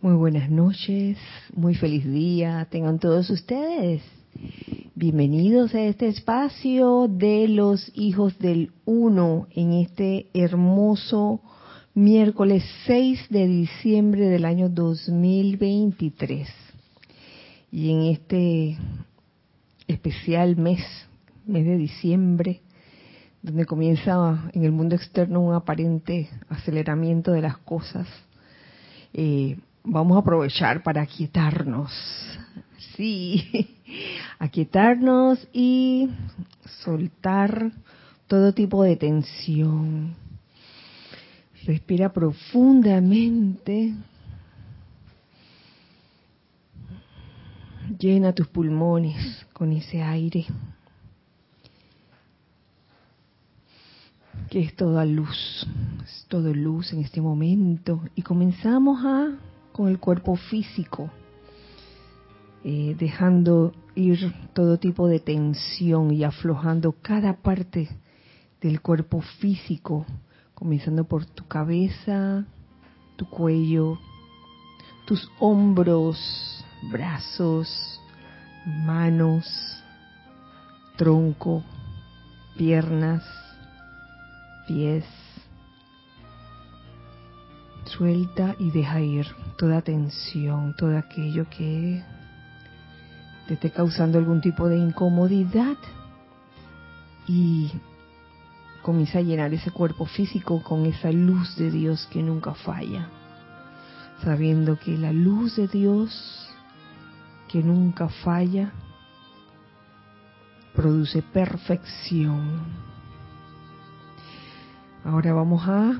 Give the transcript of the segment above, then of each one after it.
Muy buenas noches, muy feliz día, tengan todos ustedes. Bienvenidos a este espacio de los hijos del uno en este hermoso miércoles 6 de diciembre del año 2023. Y en este especial mes, mes de diciembre, donde comienza en el mundo externo un aparente aceleramiento de las cosas, eh, vamos a aprovechar para aquietarnos. Sí, aquietarnos y soltar todo tipo de tensión. Respira profundamente. Llena tus pulmones con ese aire que es toda luz, es todo luz en este momento. Y comenzamos a con el cuerpo físico, eh, dejando ir todo tipo de tensión y aflojando cada parte del cuerpo físico, comenzando por tu cabeza, tu cuello, tus hombros, brazos, manos, tronco, piernas, pies. Suelta y deja ir toda tensión, todo aquello que te esté causando algún tipo de incomodidad y comienza a llenar ese cuerpo físico con esa luz de Dios que nunca falla, sabiendo que la luz de Dios que nunca falla produce perfección. Ahora vamos a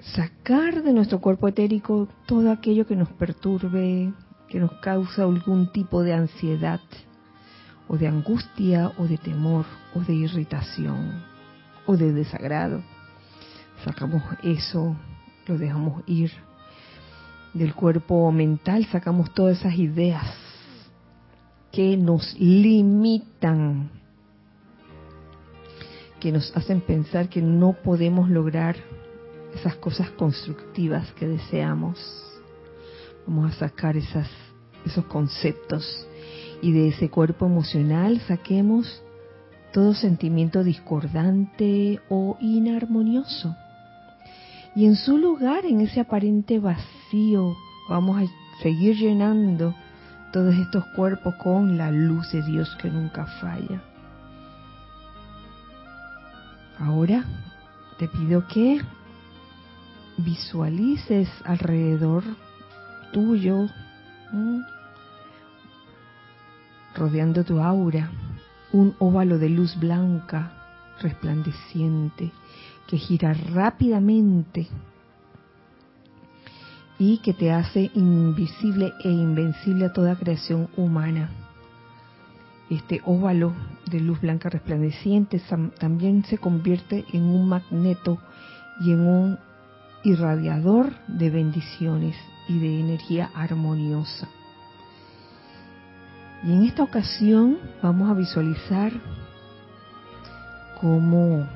sacar de nuestro cuerpo etérico todo aquello que nos perturbe, que nos causa algún tipo de ansiedad o de angustia o de temor o de irritación o de desagrado. Sacamos eso, lo dejamos ir. Del cuerpo mental sacamos todas esas ideas que nos limitan que nos hacen pensar que no podemos lograr esas cosas constructivas que deseamos. Vamos a sacar esos conceptos y de ese cuerpo emocional saquemos todo sentimiento discordante o inarmonioso. Y en su lugar, en ese aparente vacío, vamos a seguir llenando todos estos cuerpos con la luz de Dios que nunca falla. Ahora te pido que visualices alrededor tuyo, rodeando tu aura, un óvalo de luz blanca resplandeciente que gira rápidamente y que te hace invisible e invencible a toda creación humana. Este óvalo de luz blanca resplandeciente también se convierte en un magneto y en un irradiador de bendiciones y de energía armoniosa. Y en esta ocasión vamos a visualizar cómo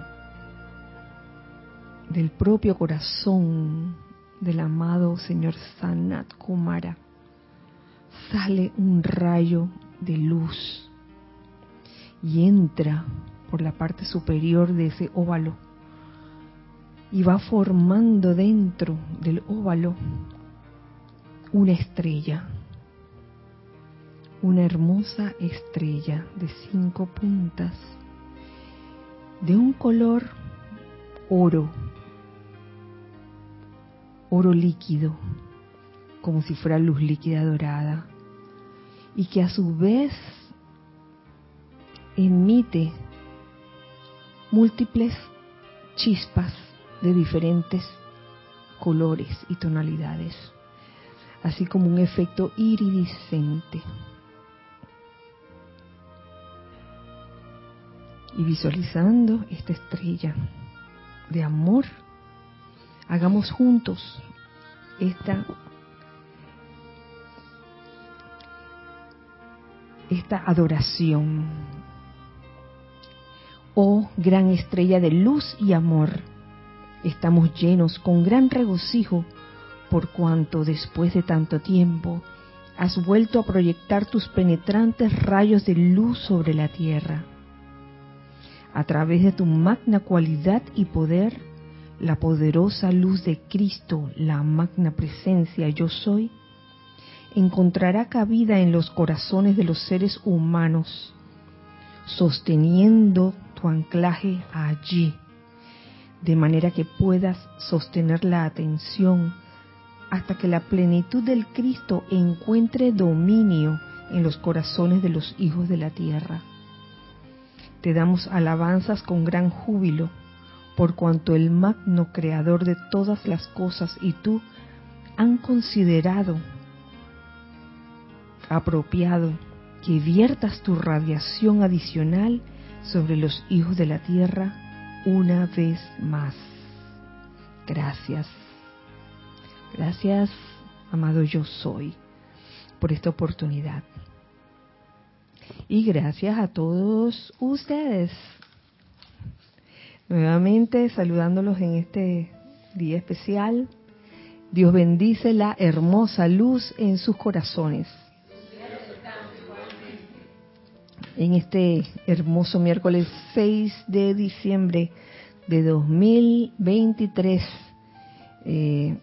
del propio corazón del amado señor Sanat Kumara sale un rayo de luz y entra por la parte superior de ese óvalo y va formando dentro del óvalo una estrella, una hermosa estrella de cinco puntas, de un color oro, oro líquido, como si fuera luz líquida dorada, y que a su vez emite múltiples chispas de diferentes colores y tonalidades, así como un efecto iridiscente. Y visualizando esta estrella de amor, hagamos juntos esta esta adoración Oh gran estrella de luz y amor, estamos llenos con gran regocijo por cuanto después de tanto tiempo has vuelto a proyectar tus penetrantes rayos de luz sobre la tierra. A través de tu magna cualidad y poder, la poderosa luz de Cristo, la magna presencia yo soy, encontrará cabida en los corazones de los seres humanos, sosteniendo tu anclaje allí, de manera que puedas sostener la atención hasta que la plenitud del Cristo encuentre dominio en los corazones de los hijos de la tierra. Te damos alabanzas con gran júbilo, por cuanto el magno creador de todas las cosas y tú han considerado apropiado que viertas tu radiación adicional sobre los hijos de la tierra una vez más. Gracias. Gracias, amado yo soy, por esta oportunidad. Y gracias a todos ustedes. Nuevamente saludándolos en este día especial. Dios bendice la hermosa luz en sus corazones. En este hermoso miércoles 6 de diciembre de 2023. Eh,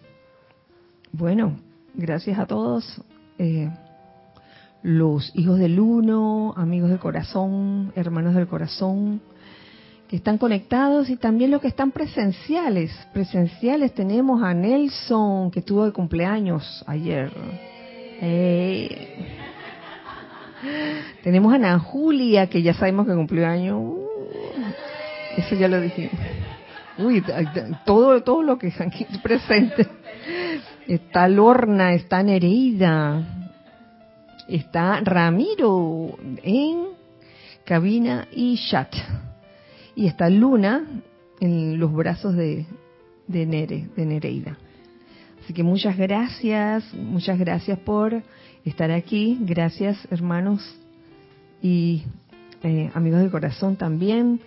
bueno, gracias a todos. Eh, los hijos del uno, amigos del corazón, hermanos del corazón, que están conectados y también los que están presenciales. Presenciales tenemos a Nelson, que tuvo de cumpleaños ayer. Tenemos a Ana Julia, que ya sabemos que cumplió año. Uh, eso ya lo dijimos. Uy, todo, todo lo que están aquí presente. Está Lorna, está Nereida, está Ramiro en cabina y chat. Y está Luna en los brazos de, de Nere, de Nereida. Así que muchas gracias, muchas gracias por estar aquí. Gracias, hermanos y eh, amigos del corazón también,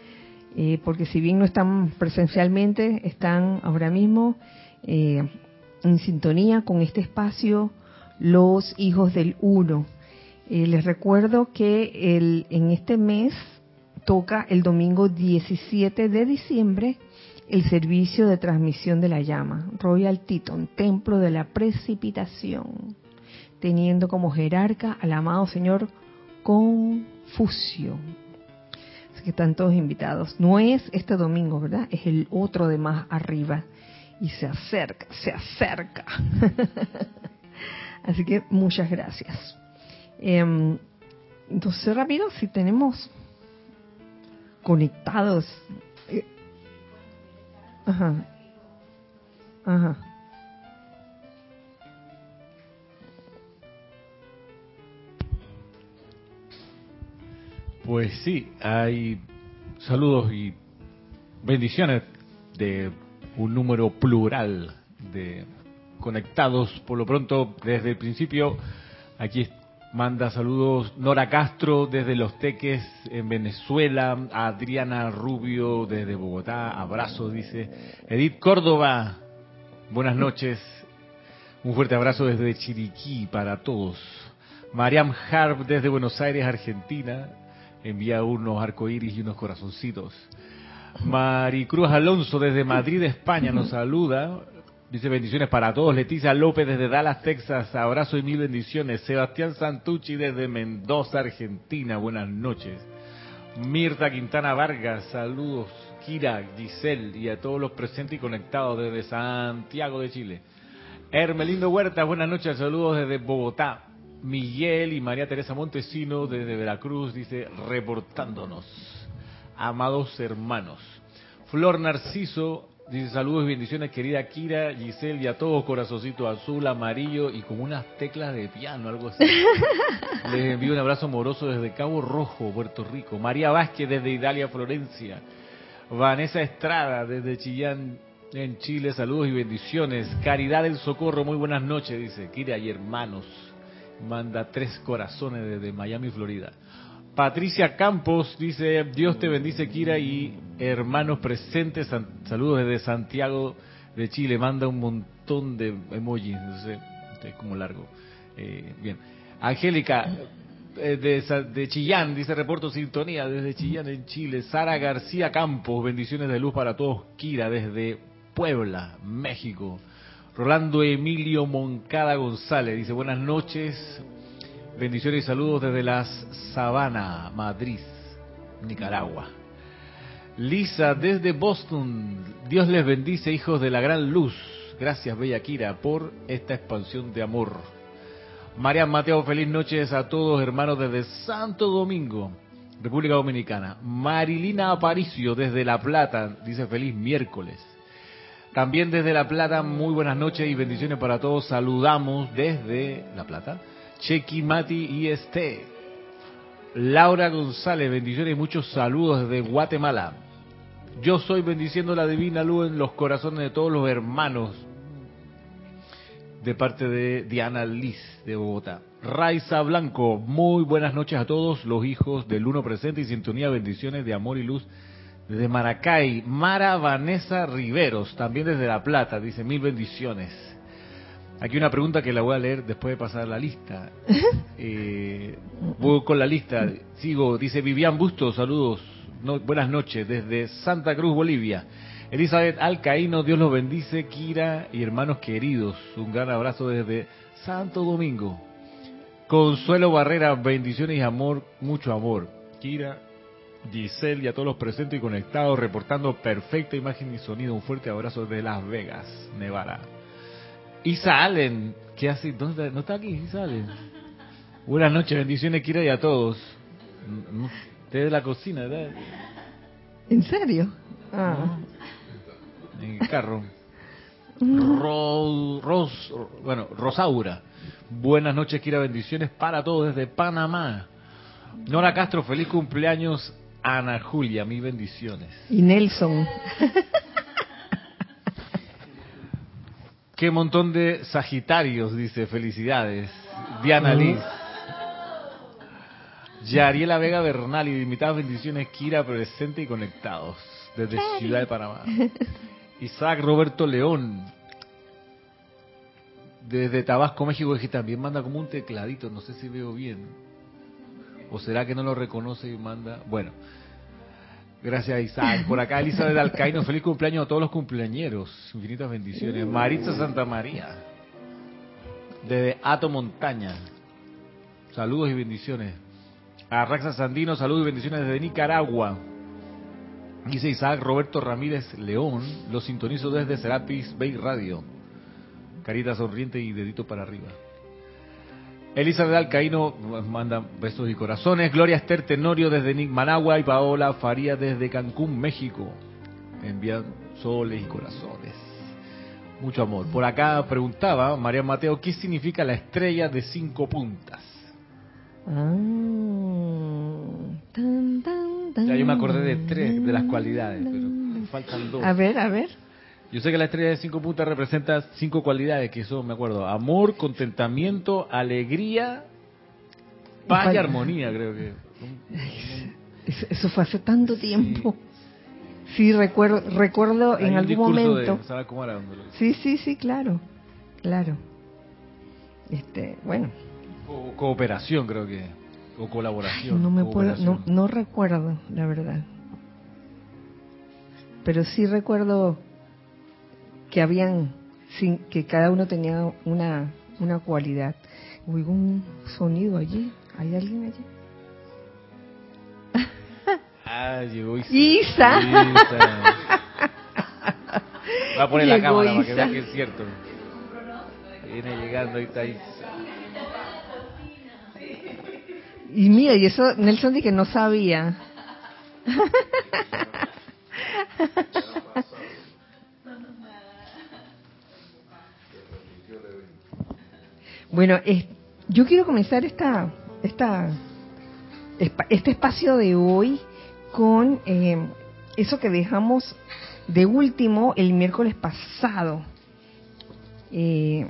eh, porque si bien no están presencialmente, están ahora mismo eh, en sintonía con este espacio los hijos del uno. Eh, les recuerdo que el, en este mes toca el domingo 17 de diciembre el servicio de transmisión de la llama, Royal Teton, Templo de la Precipitación, teniendo como jerarca al amado Señor Confucio. Así que están todos invitados. No es este domingo, ¿verdad? Es el otro de más arriba. Y se acerca, se acerca. Así que muchas gracias. Em, entonces, rápido, si tenemos conectados. Eh, ajá. Ajá. Pues sí, hay saludos y bendiciones de un número plural de conectados. Por lo pronto, desde el principio, aquí Manda saludos Nora Castro desde Los Teques en Venezuela, Adriana Rubio desde Bogotá, abrazo dice. Edith Córdoba, buenas noches. Un fuerte abrazo desde Chiriquí para todos. Mariam Harp desde Buenos Aires, Argentina, envía unos arcoíris y unos corazoncitos. Maricruz Alonso desde Madrid, España, nos saluda. Dice bendiciones para todos. Leticia López desde Dallas, Texas. Abrazo y mil bendiciones. Sebastián Santucci desde Mendoza, Argentina. Buenas noches. Mirta Quintana Vargas. Saludos. Kira, Giselle y a todos los presentes y conectados desde Santiago de Chile. Hermelindo Huerta. Buenas noches. Saludos desde Bogotá. Miguel y María Teresa Montesino desde Veracruz. Dice reportándonos. Amados hermanos. Flor Narciso Dice saludos y bendiciones querida Kira, Giselle y a todos corazoncito azul, amarillo y con unas teclas de piano, algo así. Les envío un abrazo amoroso desde Cabo Rojo, Puerto Rico. María Vázquez desde Italia, Florencia. Vanessa Estrada desde Chillán, en Chile, saludos y bendiciones. Caridad del Socorro, muy buenas noches, dice Kira y hermanos. Manda tres corazones desde Miami, Florida. Patricia Campos dice, Dios te bendice Kira y hermanos presentes, saludos desde Santiago de Chile, manda un montón de emojis, no sé, es como largo. Eh, bien. Angélica, eh, de, de, Chillán, dice reporto sintonía desde Chillán en Chile. Sara García Campos, bendiciones de luz para todos. Kira desde Puebla, México. Rolando Emilio Moncada González dice buenas noches, bendiciones y saludos desde las Sabana, Madrid, Nicaragua. Lisa desde Boston, Dios les bendice hijos de la gran luz. Gracias Bella Kira por esta expansión de amor. María Mateo, feliz noches a todos hermanos desde Santo Domingo, República Dominicana. Marilina Aparicio desde La Plata, dice feliz miércoles. También desde La Plata, muy buenas noches y bendiciones para todos. Saludamos desde La Plata. Chequi, Mati y Este. Laura González, bendiciones y muchos saludos desde Guatemala. Yo soy bendiciendo la divina luz en los corazones de todos los hermanos. De parte de Diana Liz de Bogotá. Raiza Blanco, muy buenas noches a todos los hijos del Uno presente y sintonía, bendiciones de amor y luz desde Maracay, Mara Vanessa Riveros, también desde La Plata, dice mil bendiciones. Aquí una pregunta que la voy a leer después de pasar la lista. Eh, voy con la lista, sigo, dice Vivian Bustos, saludos, buenas noches, desde Santa Cruz, Bolivia. Elizabeth Alcaíno, Dios los bendice, Kira y hermanos queridos, un gran abrazo desde Santo Domingo. Consuelo Barrera, bendiciones y amor, mucho amor. Kira, Giselle y a todos los presentes y conectados, reportando perfecta imagen y sonido. Un fuerte abrazo de Las Vegas, Nevada. Isa Allen, ¿qué hace? ¿Dónde, ¿No está aquí Isa Allen? Buenas noches, bendiciones, Kira, y a todos. Desde la cocina, ¿verdad? ¿En serio? Ah. En el carro. Ros, bueno, Rosaura. Buenas noches, Kira, bendiciones para todos desde Panamá. Nora Castro, feliz cumpleaños Ana Julia, mis bendiciones. Y Nelson. Qué montón de Sagitarios, dice, felicidades. Diana Liz. Yariela Vega Bernal, y limitadas bendiciones, Kira, presente y conectados, desde Ciudad de Panamá. Isaac Roberto León, desde Tabasco, México, que también manda como un tecladito, no sé si veo bien. ¿O será que no lo reconoce y manda? Bueno, gracias Isaac. Por acá Elizabeth Alcaíno, feliz cumpleaños a todos los cumpleañeros. Infinitas bendiciones. Maritza Santa María, desde Ato Montaña. Saludos y bendiciones. A Raxa Sandino, saludos y bendiciones desde Nicaragua. Dice Isaac Roberto Ramírez León, lo sintonizo desde Serapis Bay Radio. Carita sonriente y dedito para arriba. Elizabeth Alcaíno manda besos y corazones. Gloria Esther Tenorio desde Managua y Paola Faría desde Cancún, México. Envían soles y corazones. Mucho amor. Por acá preguntaba María Mateo, ¿qué significa la estrella de cinco puntas? Ah, ya yo me acordé de tres de las cualidades, pero faltan dos. A ver, a ver. Yo sé que la estrella de cinco puntas representa cinco cualidades, que son, me acuerdo, amor, contentamiento, alegría, paz y armonía, creo que. Eso fue hace tanto tiempo. Sí, recuerdo, recuerdo en algún momento. sí, sí, sí, claro, claro. Este, bueno. cooperación, creo que, o colaboración. no me puedo, no, no recuerdo, la verdad. Pero sí recuerdo que habían, sin, que cada uno tenía una, una cualidad. Oigo un sonido allí. ¿Hay alguien allí? Ah, llegó Isa. Isa. Va a poner la cámara para que vea que es cierto. Viene llegando, ahí está Isa. Y mira, y eso Nelson dije que no sabía. Bueno, yo quiero comenzar esta, esta, este espacio de hoy con eh, eso que dejamos de último el miércoles pasado, eh,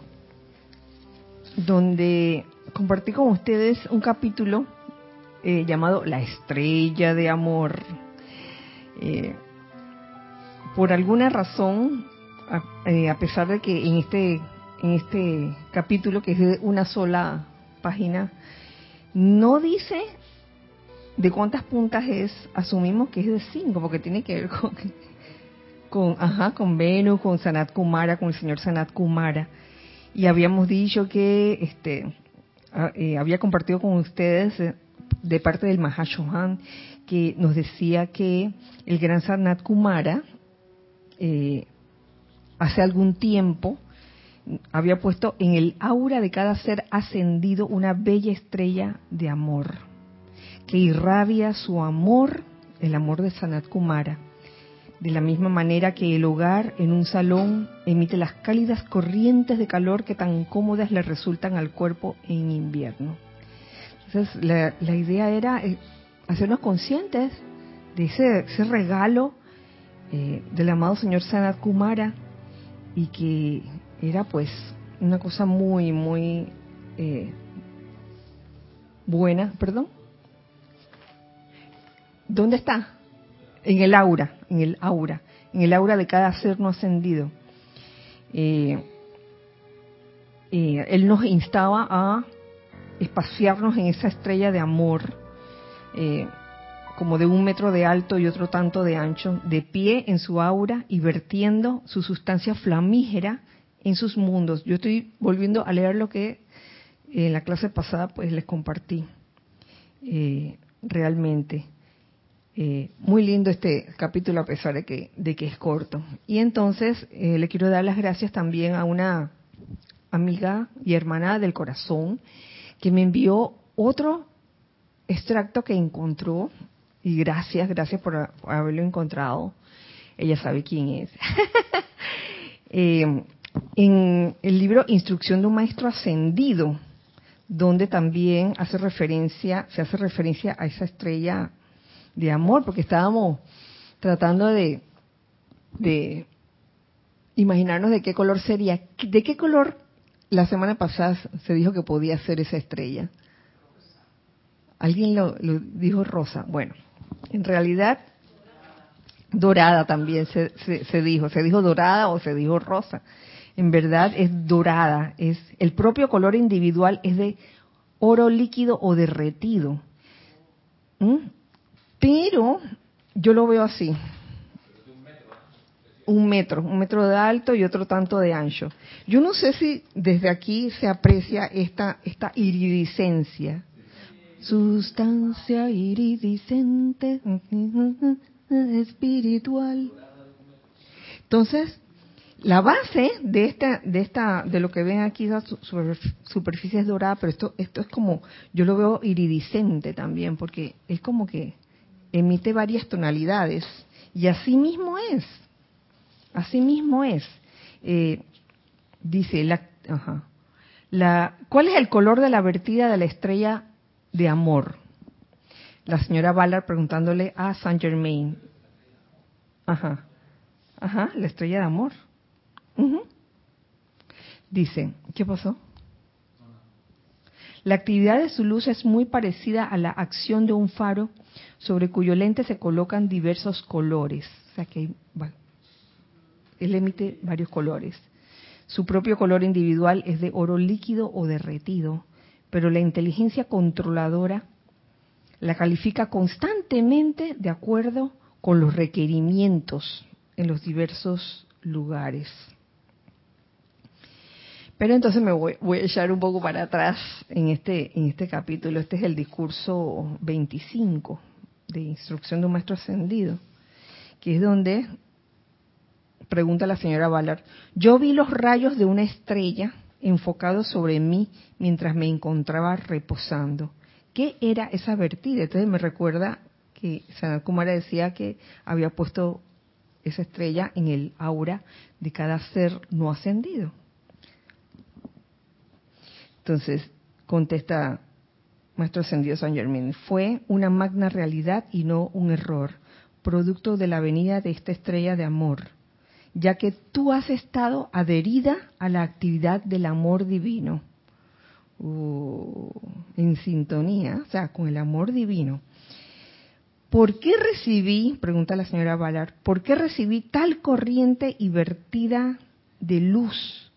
donde compartí con ustedes un capítulo eh, llamado La estrella de amor. por alguna razón eh, a pesar de que en este, en este capítulo, que es de una sola página, no dice de cuántas puntas es, asumimos que es de cinco, porque tiene que ver con, con, ajá, con Venus, con Sanat Kumara, con el señor Sanat Kumara. Y habíamos dicho que este eh, había compartido con ustedes eh, de parte del Mahashohan que nos decía que el gran Sanat Kumara eh, hace algún tiempo había puesto en el aura de cada ser ascendido una bella estrella de amor que irradia su amor, el amor de Sanat Kumara. De la misma manera que el hogar en un salón emite las cálidas corrientes de calor que tan cómodas le resultan al cuerpo en invierno. Entonces, la, idea era eh, hacernos conscientes de ese, regalo eh, del amado señor Sanat Kumara y que era pues una cosa muy, muy eh, buena, perdón. ¿Dónde está? En el aura, en el aura, en el aura de cada ser no ascendido. Eh, eh, él nos instaba a espaciarnos en esa estrella de amor, como de un metro de alto y otro tanto de ancho, de pie en su aura y vertiendo su sustancia flamígera en sus mundos. Yo estoy volviendo a leer lo que en la clase pasada pues les compartí. Eh, realmente. Eh, muy lindo este capítulo a pesar de que, de que es corto. Y entonces eh, le quiero dar las gracias también a una amiga y hermana del corazón que me envió otro extracto que encontró. Y gracias, gracias por haberlo encontrado. Ella sabe quién es. en el libro Instrucción de un Maestro Ascendido, donde también hace referencia, se hace referencia a esa estrella de amor, porque estábamos tratando de, imaginarnos de qué color sería. ¿De qué color la semana pasada se dijo que podía ser esa estrella? Alguien lo, dijo rosa. Bueno, en realidad dorada también se, se, dijo. Se dijo dorada o se dijo rosa en verdad es dorada, es el propio color individual es de oro líquido o derretido. ¿Mm? Pero yo lo veo así. Un metro, un metro de alto y otro tanto de ancho. Yo no sé si desde aquí se aprecia esta, esta iridiscencia. Sustancia iridiscente espiritual. Entonces, la base de esta, de esta, de lo que ven aquí, la superficie es dorada, pero esto, esto es como, yo lo veo iridiscente también, porque es como que emite varias tonalidades. Y así mismo es. Así mismo es. Eh, dice, la, ajá, la, ¿cuál es el color de la vertida de la estrella de amor? La señora Ballard preguntándole a Saint Germain. Ajá. Ajá, la estrella de amor. Dice, ¿qué pasó? La actividad de su luz es muy parecida a la acción de un faro sobre cuyo lente se colocan diversos colores. O sea que él emite varios colores. Su propio color individual es de oro líquido o derretido, pero la inteligencia controladora la califica constantemente de acuerdo con los requerimientos en los diversos lugares. Pero entonces me voy, a echar un poco para atrás en este, en este capítulo. Este es el discurso 25 de Instrucción de un Maestro Ascendido, que es donde pregunta la señora Ballard, yo vi los rayos de una estrella enfocados sobre mí mientras me encontraba reposando. ¿Qué era esa vertida? Entonces me recuerda que Sanat Kumara decía que había puesto esa estrella en el aura de cada ser no ascendido. Entonces, contesta Maestro Ascendido San Germán, fue una magna realidad y no un error, producto de la venida de esta estrella de amor, ya que tú has estado adherida a la actividad del amor divino, uh, en sintonía, o sea, con el amor divino. ¿por qué recibí, pregunta la señora Ballard, ¿por qué recibí tal corriente y vertida de luz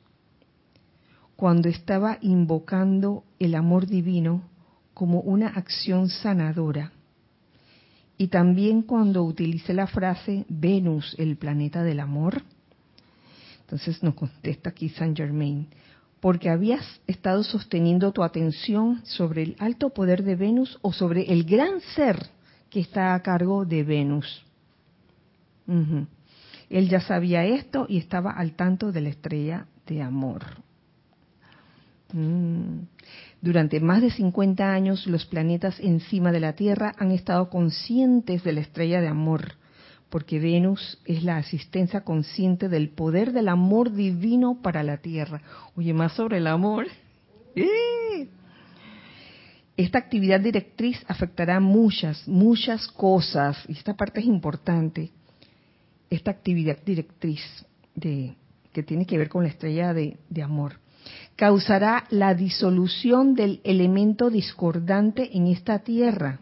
cuando estaba invocando el amor divino como una acción sanadora? Y también cuando utilicé la frase Venus, el planeta del amor. Entonces nos contesta aquí Saint Germain, porque habías estado sosteniendo tu atención sobre el alto poder de Venus o sobre el gran ser que está a cargo de Venus. Él ya sabía esto y estaba al tanto de la estrella de amor. Mm. Durante más de 50 años los planetas encima de la Tierra han estado conscientes de la estrella de amor, porque Venus es la asistencia consciente del poder del amor divino para la Tierra. Oye, más sobre el amor. ¡Eh! Esta actividad directriz afectará muchas, muchas cosas, y esta parte es importante. Esta actividad directriz de, que tiene que ver con la estrella de, de amor causará la disolución del elemento discordante en esta tierra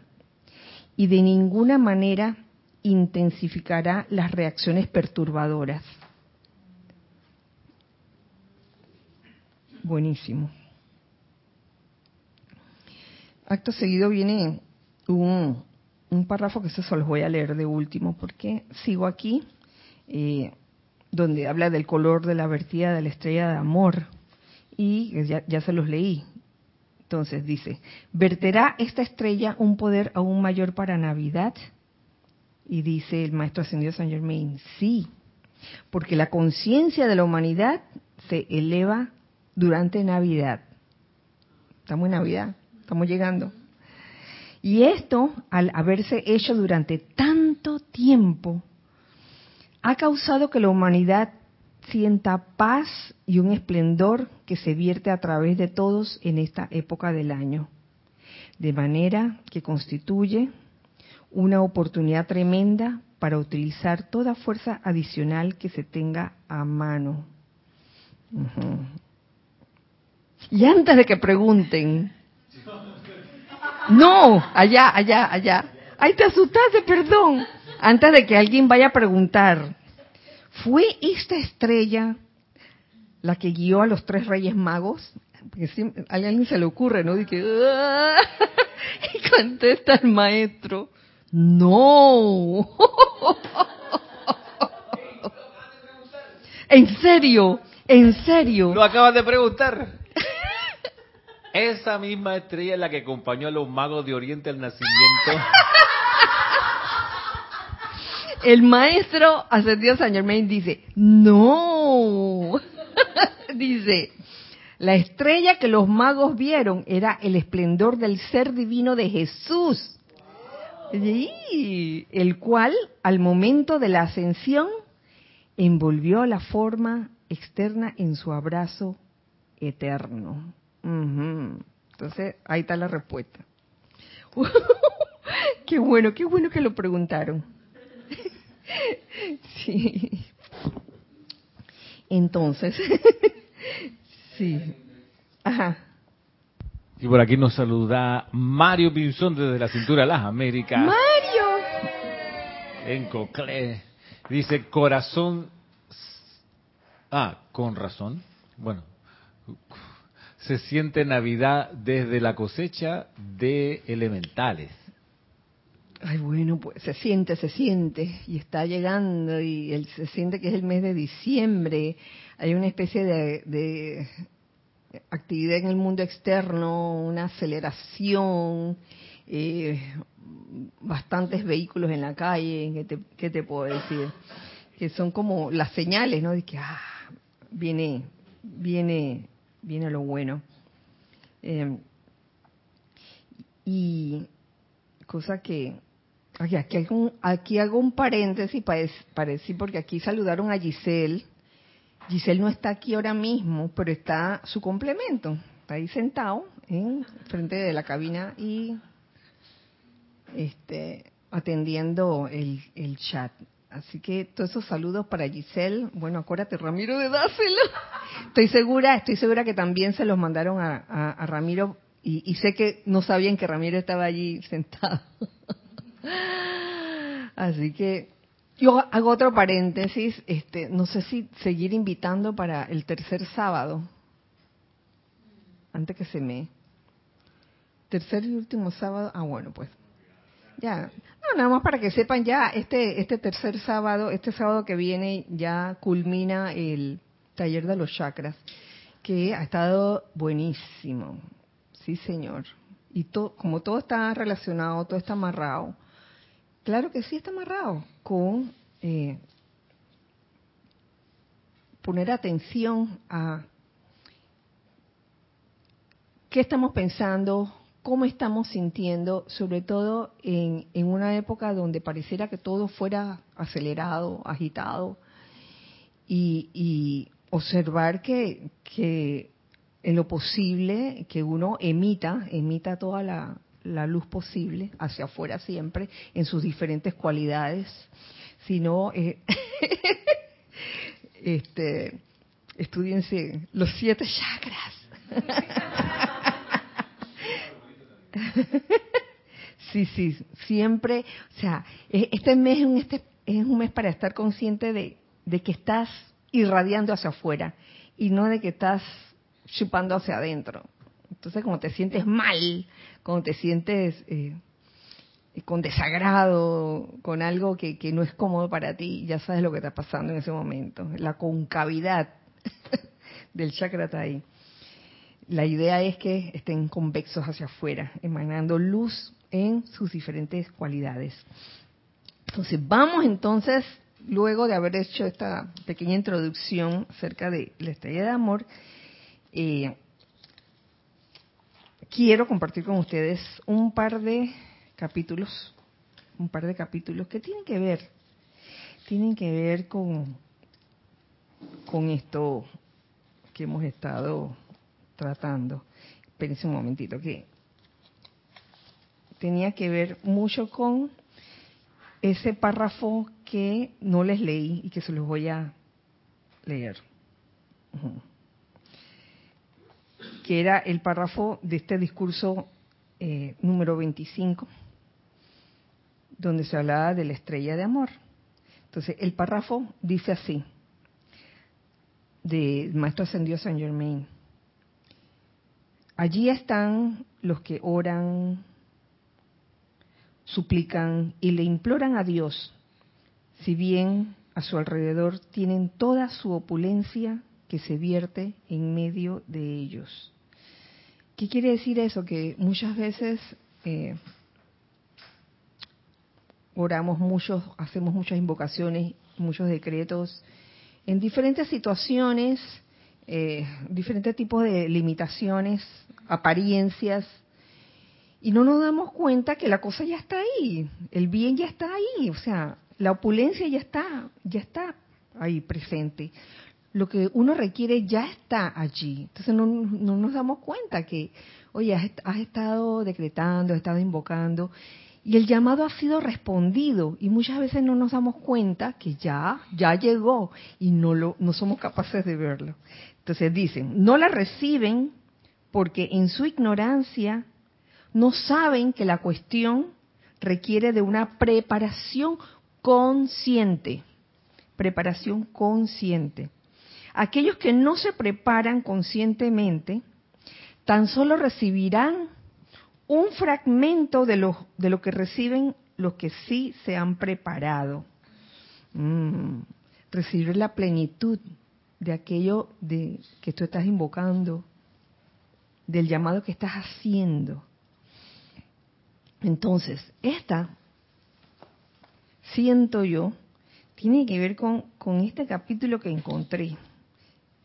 y de ninguna manera intensificará las reacciones perturbadoras. Buenísimo. Acto seguido viene un, párrafo que se los voy a leer de último porque sigo aquí, eh, donde habla del color de la vertida de la estrella de amor y ya, se los leí. Entonces dice, ¿verterá esta estrella un poder aún mayor para Navidad? Y dice el maestro ascendido San Germain, sí, porque la conciencia de la humanidad se eleva durante Navidad. Estamos en Navidad, estamos llegando. Y esto, al haberse hecho durante tanto tiempo, ha causado que la humanidad sienta paz y un esplendor que se vierte a través de todos en esta época del año, de manera que constituye una oportunidad tremenda para utilizar toda fuerza adicional que se tenga a mano. Y antes de que pregunten, no, allá, allá, allá. Ay, te asustaste, perdón. Antes de que alguien vaya a preguntar, ¿Fue esta estrella la que guió a los tres reyes magos? Porque a alguien se le ocurre, ¿no? Ah", y contesta el maestro, no. en serio, en serio. Lo acabas de preguntar. Esa misma estrella es la que acompañó a los magos de Oriente al nacimiento el maestro ascendido San Germain dice, no, dice, la estrella que los magos vieron era el esplendor del ser divino de Jesús, el cual al momento de la ascensión envolvió la forma externa en su abrazo eterno. Entonces, ahí está la respuesta. qué bueno, qué bueno que lo preguntaron. Sí. Entonces, sí. Ajá. Y por aquí nos saluda Mario Pinzón desde la cintura de las Américas. Mario. En Coclé. Dice corazón. Ah, con razón. Bueno. Se siente Navidad desde la cosecha de elementales. Ay, bueno, pues se siente, se siente, y está llegando, y él, se siente que es el mes de diciembre. Hay una especie de, actividad en el mundo externo, una aceleración, eh, bastantes vehículos en la calle, ¿qué te, puedo decir? Que son como las señales, ¿no? De que, ah, viene, viene, viene lo bueno. Eh, y cosa que Aquí, aquí, hago un paréntesis para, decir, porque aquí saludaron a Giselle. Giselle no está aquí ahora mismo, pero está su complemento. Está ahí sentado en frente de la cabina y este, atendiendo el, chat. Así que todos esos saludos para Giselle. Bueno, acuérdate, Ramiro, de dárselo. Estoy segura, estoy segura que también se los mandaron a, Ramiro y, y sé que no sabían que Ramiro estaba allí sentado. Así que yo hago otro paréntesis, este, no sé si seguir invitando para el tercer sábado, antes que se me... Tercer y último sábado, ah bueno, pues. Ya, no, nada más para que sepan ya, este, este tercer sábado, este sábado que viene ya culmina el taller de los chakras, que ha estado buenísimo, sí señor. Y como todo está relacionado, todo está amarrado, claro que sí está amarrado con eh, poner atención a qué estamos pensando, cómo estamos sintiendo, sobre todo en, una época donde pareciera que todo fuera acelerado, agitado, y, observar que, que, en lo posible que uno emita, emita toda la, la luz posible hacia afuera siempre, en sus diferentes cualidades, sino eh, este, estudiense los siete chakras. sí, sí, siempre, o sea, e, este mes es un, este, es un mes para estar consciente de, de que estás irradiando hacia afuera y no de que estás chupando hacia adentro. Entonces, como te sientes mal, como te sientes eh, con desagrado, con algo que, que, no es cómodo para ti, ya sabes lo que está pasando en ese momento. La concavidad del chakra está ahí. La idea es que estén convexos hacia afuera, emanando luz en sus diferentes cualidades. Entonces, vamos entonces, luego de haber hecho esta pequeña introducción acerca de la estrella de amor, eh, quiero compartir con ustedes un par de capítulos, un par de capítulos que tienen que ver, tienen que ver con, con esto que hemos estado tratando. Espérense un momentito, que tenía que ver mucho con ese párrafo que no les leí y que se los voy a leer. Que era el párrafo de este discurso eh, número 25, donde se hablaba de la estrella de amor. Entonces, el párrafo dice así, de Maestro Ascendido San Germain. Allí están los que oran, suplican y le imploran a Dios, si bien a su alrededor tienen toda su opulencia que se vierte en medio de ellos. ¿Qué quiere decir eso? Que muchas veces eh, oramos muchos, hacemos muchas invocaciones, muchos decretos en diferentes situaciones eh, diferentes tipos de limitaciones, apariencias, y no nos damos cuenta que la cosa ya está ahí, el bien ya está ahí, o sea, la opulencia ya está, ya está ahí presente. Lo que uno requiere ya está allí. Entonces no, no nos damos cuenta que, oye, has, has estado decretando, has estado invocando, y el llamado ha sido respondido y muchas veces no nos damos cuenta que ya ya llegó y no lo no somos capaces de verlo. Entonces dicen, no la reciben porque en su ignorancia no saben que la cuestión requiere de una preparación consciente. Preparación consciente. Aquellos que no se preparan conscientemente tan solo recibirán un fragmento de lo, de lo que reciben los que sí se han preparado. Mm, recibir la plenitud de aquello de que tú estás invocando, del llamado que estás haciendo. Entonces, esta, siento yo, tiene que ver con, con este capítulo que encontré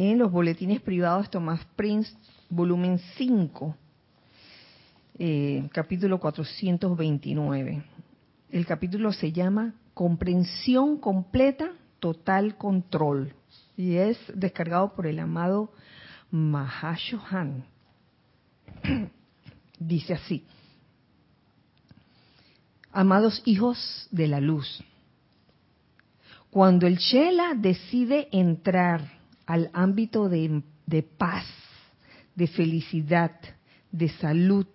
en los boletines privados Tomás Prince, volumen 5, eh, capítulo 429. El capítulo se llama Comprensión completa, total control y es descargado por el amado Mahashohan. Dice así, amados hijos de la luz, cuando el Shela decide entrar al ámbito de, paz, de felicidad, de salud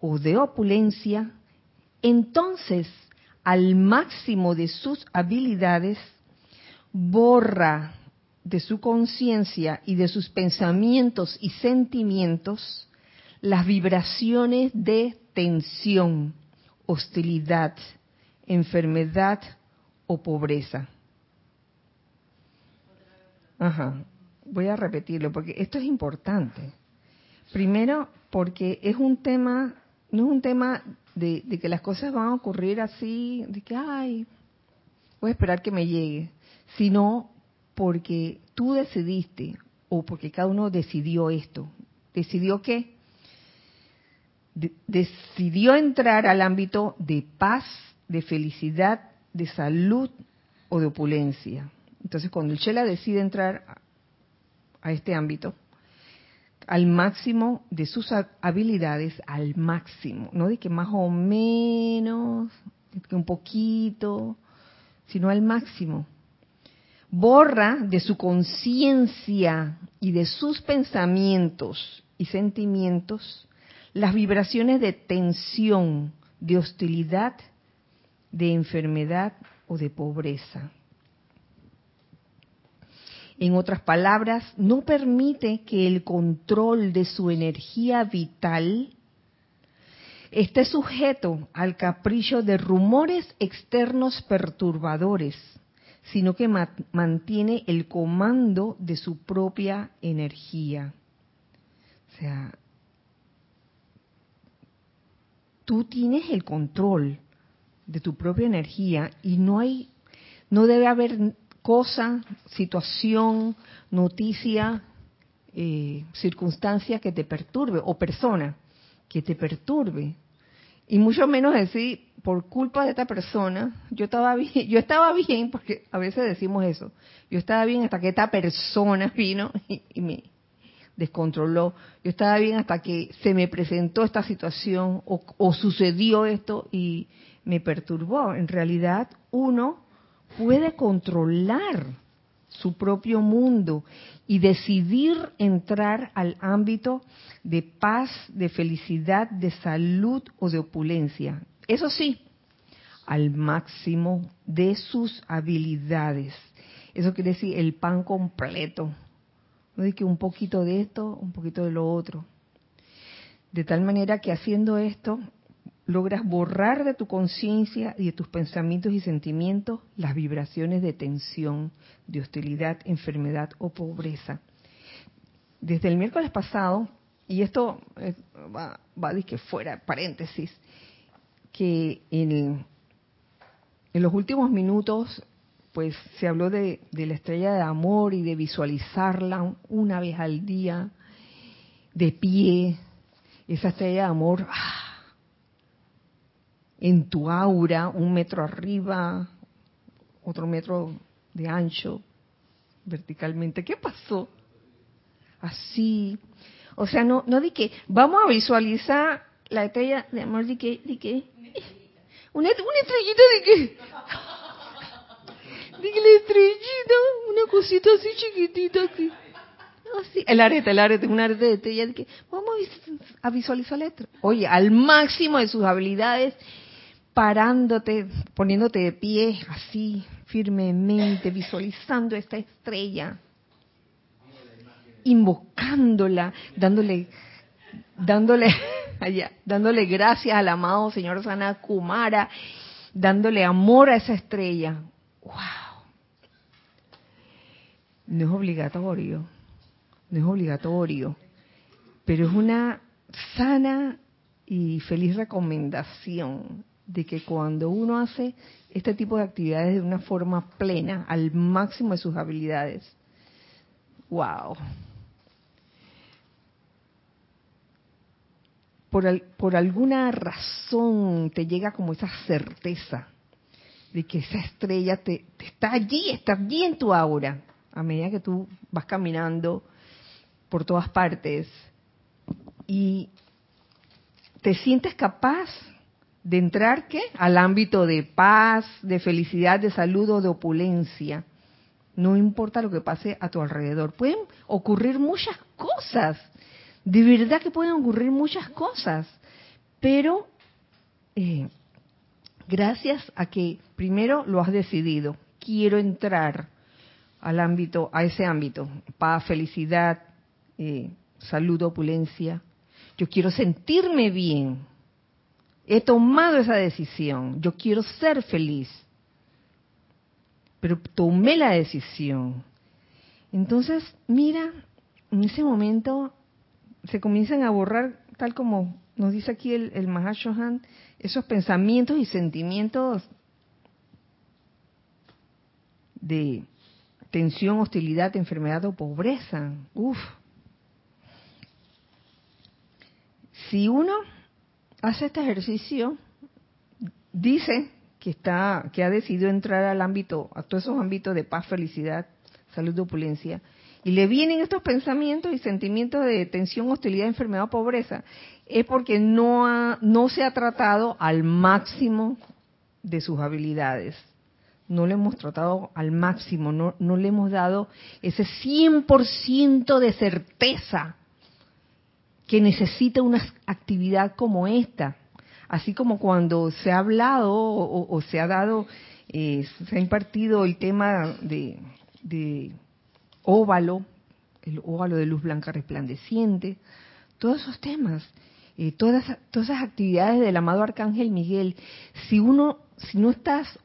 o de opulencia, entonces al máximo de sus habilidades, borra de su conciencia y de sus pensamientos y sentimientos las vibraciones de tensión, hostilidad, enfermedad o pobreza. Ajá, voy a repetirlo porque esto es importante. Primero, porque es un tema, no es un tema de, que las cosas van a ocurrir así, de que, ay, voy a esperar que me llegue, sino porque tú decidiste, o porque cada uno decidió esto. ¿Decidió qué? decidió entrar al ámbito de paz, de felicidad, de salud o de opulencia. Entonces, cuando el Chela decide entrar a este ámbito, al máximo de sus habilidades, al máximo, no de que más o menos, que un poquito, sino al máximo. Borra de su conciencia y de sus pensamientos y sentimientos las vibraciones de tensión, de hostilidad, de enfermedad o de pobreza. En otras palabras, no permite que el control de su energía vital esté sujeto al capricho de rumores externos perturbadores, sino que mantiene el comando de su propia energía. O sea, tú tienes el control de tu propia energía y no hay, no debe haber cosa, situación, noticia, eh, circunstancia que te perturbe o persona que te perturbe y mucho menos decir por culpa de esta persona yo estaba bien yo estaba bien porque a veces decimos eso yo estaba bien hasta que esta persona vino y me descontroló. Yo estaba bien hasta que se me presentó esta situación o, sucedió esto y me perturbó. En realidad, uno puede controlar su propio mundo y decidir entrar al ámbito de paz, de felicidad, de salud o de opulencia. Eso sí, al máximo de sus habilidades. Eso quiere decir el pan completo, no que un poquito de esto, un poquito de lo otro. De tal manera que haciendo esto logras borrar de tu conciencia y de tus pensamientos y sentimientos las vibraciones de tensión, de hostilidad, enfermedad o pobreza. Desde el miércoles pasado, y esto va, va a que fuera paréntesis, que en, los últimos minutos pues se habló de, la estrella de amor y de visualizarla una vez al día, de pie, esa estrella de amor ah, en tu aura, un metro arriba, otro metro de ancho, verticalmente. ¿Qué pasó? Así. O sea, no, no di que vamos a visualizar la estrella de amor, de que, de que, una, una estrellita de que la estrellita, una cosita así chiquitita aquí. Así. El arete, el arete, un arete de ella que vamos a visualizar la letra. Oye, al máximo de sus habilidades, parándote, poniéndote de pie, así, firmemente, visualizando esta estrella, invocándola, dándole, dándole, allá, dándole gracias al amado señor Sana Kumara, dándole amor a esa estrella. ¡Wow! no es obligatorio, no es obligatorio, pero es una sana y feliz recomendación de que cuando uno hace este tipo de actividades de una forma plena, al máximo de sus habilidades, wow. Por, por alguna razón te llega como esa certeza de que esa estrella te, te está allí, está allí en tu aura a medida que tú vas caminando por todas partes y te sientes capaz de entrar ¿qué? al ámbito de paz, de felicidad, de salud o de opulencia. No importa lo que pase a tu alrededor. Pueden ocurrir muchas cosas. De verdad que pueden ocurrir muchas cosas. Pero eh, Gracias a que primero lo has decidido. Quiero entrar al ámbito, a ese ámbito, paz, felicidad, eh, salud, opulencia. Yo quiero sentirme bien. He tomado esa decisión. Yo quiero ser feliz. Pero tomé la decisión. Entonces, mira, en ese momento se comienzan a borrar, tal como nos dice aquí el, el Mahashohan, esos pensamientos y sentimientos de tensión, hostilidad, enfermedad o pobreza. Uf. Si uno hace este ejercicio, dice que está, que ha decidido entrar al ámbito, a todos esos ámbitos de paz, felicidad, salud opulencia, y le vienen estos pensamientos y sentimientos de tensión, hostilidad, enfermedad o pobreza, es porque no, ha, no se ha tratado al máximo de sus habilidades. No le hemos tratado al máximo, no, no le hemos dado ese 100% de certeza que necesita una actividad como esta. Así como cuando se ha hablado o, o se ha dado, eh, se ha impartido el tema de, óvalo, el óvalo de luz blanca resplandeciente, todos esos temas, eh, todas, todas esas actividades del amado Arcángel Miguel, si uno, si no estás,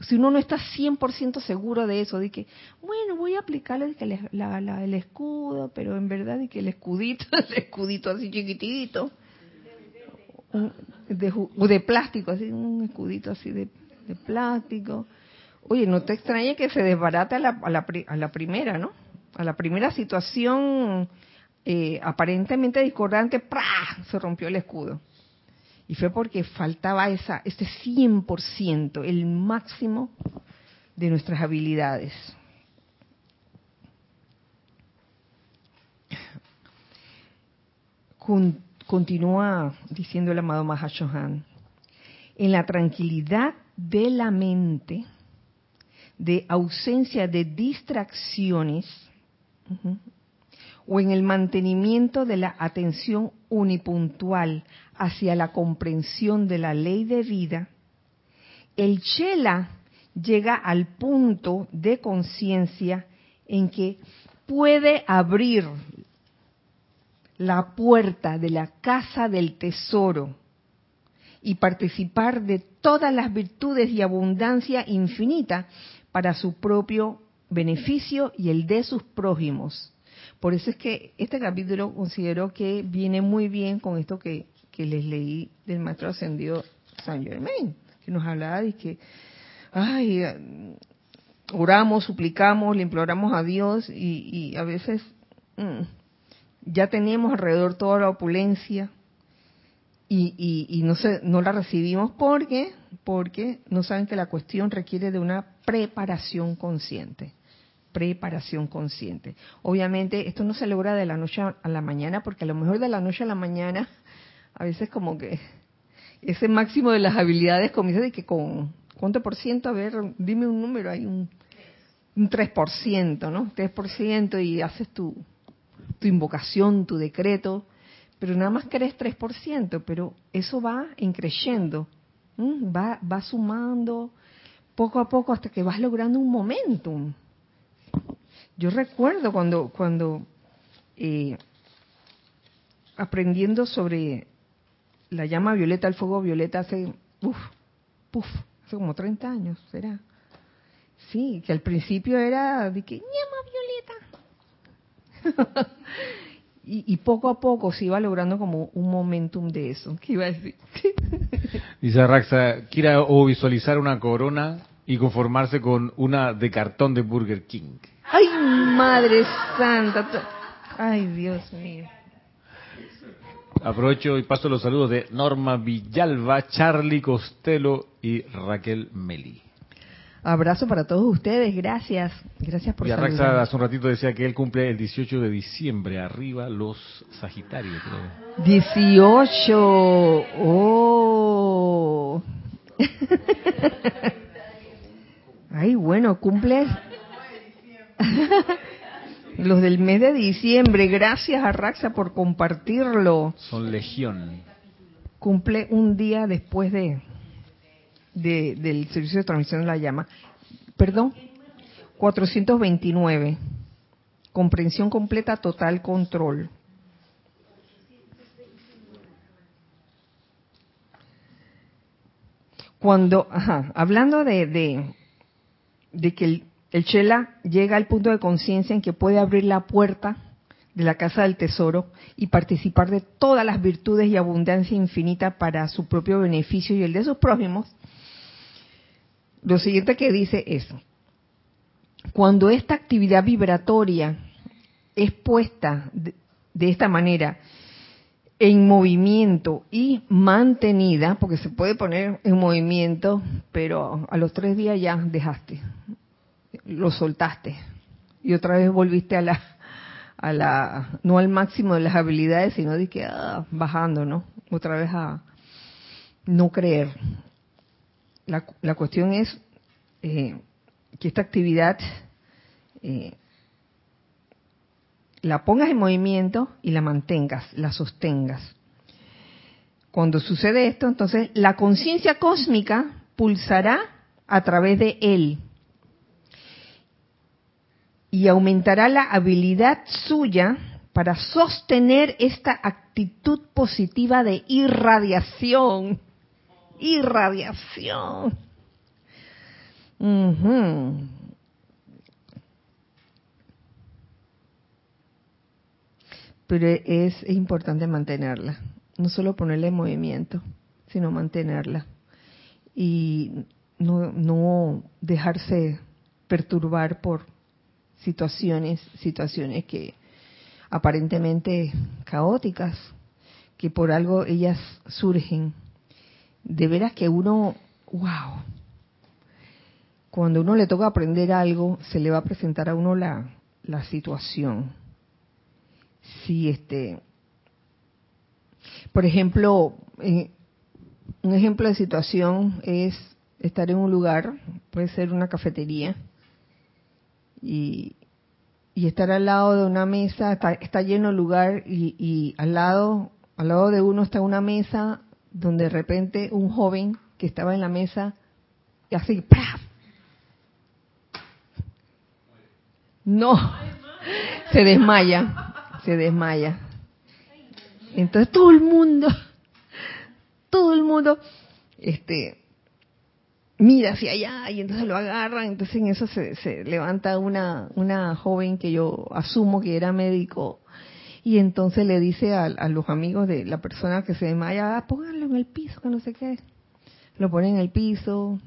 si uno no está 100% seguro de eso, de que, bueno, voy a aplicarle la, el escudo, pero en verdad de que el escudito, el escudito así chiquitito, de, plástico, así, un escudito así de, plástico, Oye, no te extrañe que se desbarate a la, a la, a la primera, ¿no? A la primera situación eh, aparentemente discordante, ¡pra! se rompió el escudo. Y fue porque faltaba esa, este 100%, el máximo de nuestras habilidades. continúa diciendo el amado Mahashohan, en la tranquilidad de la mente, de ausencia de distracciones o en el mantenimiento de la atención unipuntual hacia la comprensión de la ley de vida, el Chela llega al punto de conciencia en que puede abrir la puerta de la casa del tesoro y participar de todas las virtudes y abundancia infinita para su propio beneficio y el de sus prójimos. Por eso es que este capítulo considero que viene muy bien con esto que, les leí del maestro ascendido San Germain, que nos hablaba de que, ay, oramos, suplicamos, le imploramos a Dios y, a veces mm, ya tenemos alrededor toda la opulencia y, y, no, se, no la recibimos porque porque no saben que la cuestión requiere de una preparación consciente. Preparación consciente. Obviamente, esto no se logra de la noche a la mañana, porque a lo mejor de la noche a la mañana, a veces como que ese máximo de las habilidades comienza de que con, ¿cuánto por ciento? A ver, dime un número, hay un, un 3%, ¿no? 3% y haces tu, tu invocación, tu decreto, pero nada más crees 3%, pero eso va increyendo Mm, va, va sumando poco a poco hasta que vas logrando un momentum. Yo recuerdo cuando, cuando eh, aprendiendo sobre la llama violeta, el fuego violeta hace, uf, puf, hace como 30 años, será. Sí, que al principio era de que llama violeta. y, poco a poco se iba logrando como un momentum de eso. ¿Qué iba a decir? Dice Raxa, quiera o visualizar una corona y conformarse con una de cartón de Burger King. ¡Ay, Madre Santa! ¡Ay, Dios mío! Aprovecho y paso los saludos de Norma Villalba, Charlie Costello y Raquel Meli. Abrazo para todos ustedes, gracias. Gracias por Y Arraxa hace un ratito decía que él cumple el 18 de diciembre, arriba los Sagitarios. 18, oh. Ay, bueno, cumples los del mes de diciembre. Gracias a Raxa por compartirlo. Son legión. Cumple un día después de del servicio de transmisión de la llama. Perdón, 429. Comprensión completa, total control. Cuando, ajá, hablando de, de, de que el, el Chela llega al punto de conciencia en que puede abrir la puerta de la casa del tesoro y participar de todas las virtudes y abundancia infinita para su propio beneficio y el de sus prójimos, lo siguiente que dice es, cuando esta actividad vibratoria es puesta de, de esta manera en movimiento y mantenida, porque se puede poner en movimiento, pero a los tres días ya dejaste, lo soltaste y otra vez volviste a la a la no al máximo de las habilidades, sino de que ah, bajando, ¿no? Otra vez a no creer. La, la cuestión es eh, que esta actividad eh, la pongas en movimiento y la mantengas, la sostengas. Cuando sucede esto, entonces la conciencia cósmica pulsará a través de él y aumentará la habilidad suya para sostener esta actitud positiva de irradiación. Irradiación. Pero es, importante mantenerla. No solo ponerla en movimiento, sino mantenerla. Y no, no dejarse perturbar por situaciones, situaciones que aparentemente caóticas, que por algo ellas surgen. De veras que uno, wow, cuando uno le toca aprender algo, se le va a presentar a uno la, la situación. Si este, por ejemplo, eh, un ejemplo de situación es estar en un lugar, puede ser una cafetería, y, estar al lado de una mesa, está, lleno el lugar y, al lado al lado de uno está una mesa donde de repente un joven que estaba en la mesa y así no se desmaya se desmaya. Entonces todo el mundo todo el mundo este mira hacia allá y entonces lo agarran, entonces en eso se, levanta una, una joven que yo asumo que era médico y entonces le dice a, los amigos de la persona que se desmaya, ah, pónganlo en el piso, que no sé qué. Lo ponen en el piso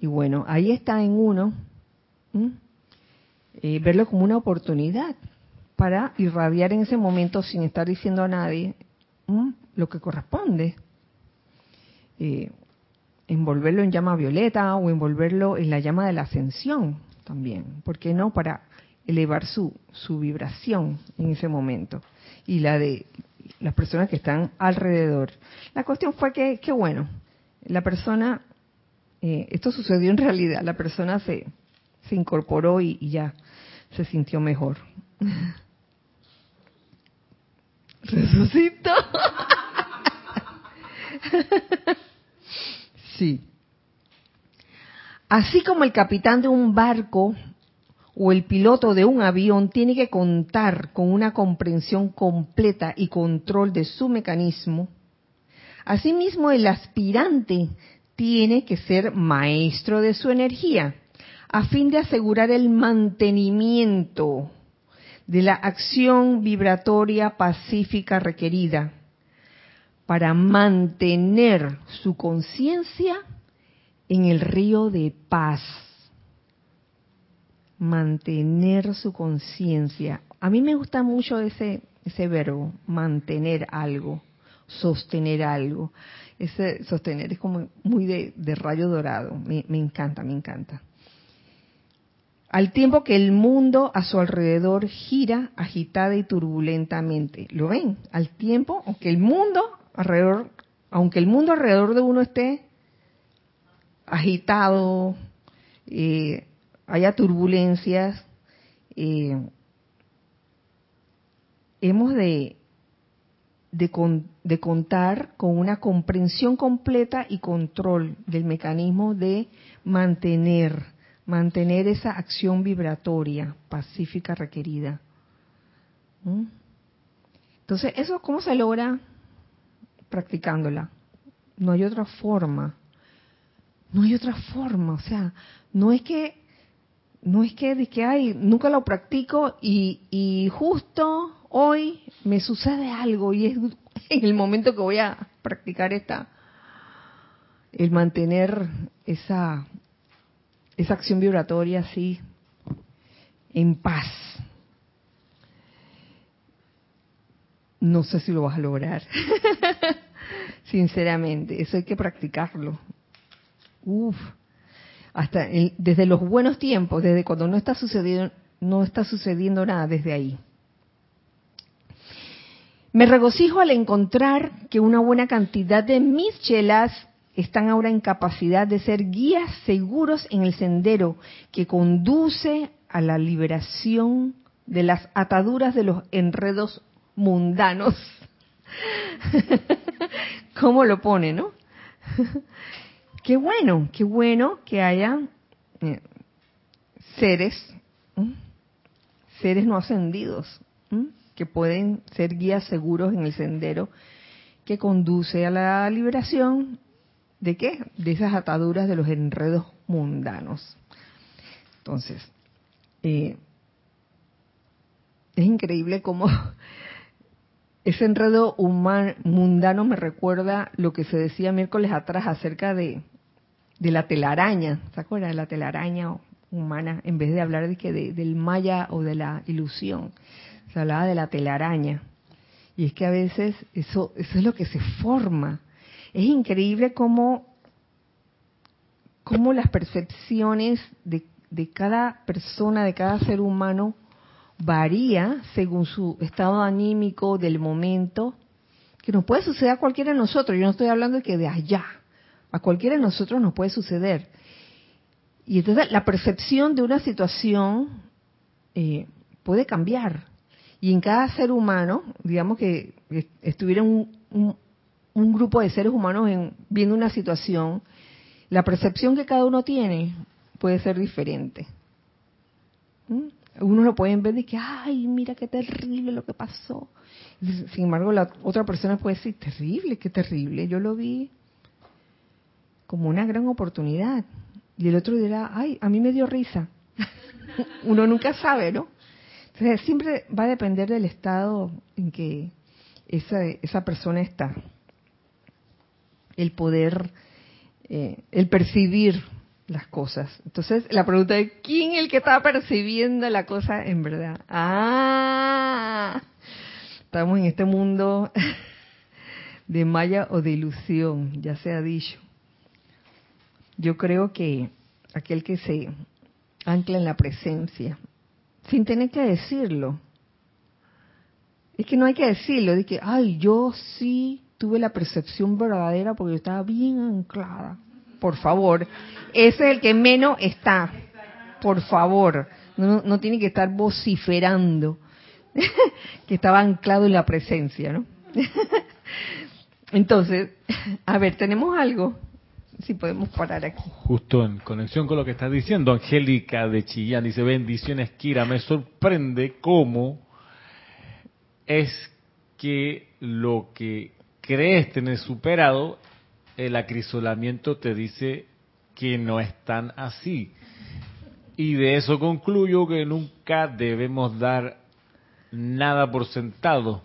y bueno, ahí está en uno eh, verlo como una oportunidad para irradiar en ese momento sin estar diciendo a nadie lo que corresponde. Eh, envolverlo en llama violeta o envolverlo en la llama de la ascensión también. ¿Por qué no? Para elevar su, su vibración en ese momento y la de las personas que están alrededor. La cuestión fue que, qué bueno, la persona, eh, esto sucedió en realidad, la persona se, se incorporó y, y ya se sintió mejor. Resucitó. Sí. Así como el capitán de un barco o el piloto de un avión tiene que contar con una comprensión completa y control de su mecanismo, asimismo el aspirante tiene que ser maestro de su energía a fin de asegurar el mantenimiento de la acción vibratoria pacífica requerida para mantener su conciencia en el río de paz. Mantener su conciencia. A mí me gusta mucho ese, ese verbo, mantener algo, sostener algo. Ese sostener es como muy de, rayo dorado. Me encanta, me encanta. Al tiempo que el mundo a su alrededor gira agitada y turbulentamente. ¿Lo ven? Al tiempo que el mundo alrededor, aunque el mundo alrededor de uno esté agitado, eh, haya turbulencias, eh, hemos de, de, de contar con una comprensión completa y control del mecanismo de mantener, mantener esa acción vibratoria pacífica requerida. ¿Mm? Entonces, ¿eso cómo se logra? Practicándola. No hay otra forma. No hay otra forma. O sea, no es que, no es que, de que ay, nunca lo practico y, y justo hoy me sucede algo y es en el momento que voy a practicar esta, el mantener esa, esa acción vibratoria así en paz. No sé si lo vas a lograr. Sinceramente, eso hay que practicarlo. Uf. Hasta desde los buenos tiempos, desde cuando no está sucediendo no está sucediendo nada desde ahí. Me regocijo al encontrar que una buena cantidad de mis chelas están ahora en capacidad de ser guías seguros en el sendero que conduce a la liberación de las ataduras de los enredos mundanos. ¿Cómo lo pone, no? qué bueno, qué bueno que haya eh, seres, seres no ascendidos, que pueden ser guías seguros en el sendero que conduce a la liberación de qué? De esas ataduras de los enredos mundanos. Entonces, eh, es increíble cómo ese enredo humano, mundano me recuerda lo que se decía miércoles atrás acerca de, de la telaraña. ¿Se acuerdan de la telaraña humana? En vez de hablar de que del maya o de la ilusión, se hablaba de la telaraña. Y es que a veces eso, eso es lo que se forma. Es increíble cómo, cómo las percepciones de, de cada persona, de cada ser humano, varía según su estado anímico del momento, que nos puede suceder a cualquiera de nosotros. Yo no estoy hablando de que de allá, a cualquiera de nosotros nos puede suceder. Y entonces la percepción de una situación eh, puede cambiar. Y en cada ser humano, digamos que estuviera un, un, grupo de seres humanos en, viendo una situación, la percepción que cada uno tiene puede ser diferente. ¿Mm? Unos lo pueden ver de que, ay, mira qué terrible lo que pasó. Sin embargo, la otra persona puede decir, terrible, qué terrible. Yo lo vi como una gran oportunidad. Y el otro dirá, ay, a mí me dio risa. Uno nunca sabe, ¿no? Entonces, siempre va a depender del estado en que esa, esa persona está. El poder, eh, el percibir las cosas. Entonces, la pregunta es, ¿quién es el que está percibiendo la cosa en verdad? Ah, estamos en este mundo de maya o de ilusión, ya se ha dicho. Yo creo que aquel que se ancla en la presencia, sin tener que decirlo, es que no hay que decirlo, de que, ay, yo sí tuve la percepción verdadera porque yo estaba bien anclada por favor. Ese es el que menos está, por favor. No, tiene que estar vociferando, que estaba anclado en la presencia, ¿no? Entonces, a ver, tenemos algo. Si podemos parar aquí. Justo en conexión con lo que estás diciendo, Angélica de Chillán dice, bendiciones, Kira, me sorprende cómo es que lo que crees tener superado el acrisolamiento te dice que no es tan así. Y de eso concluyo que nunca debemos dar nada por sentado,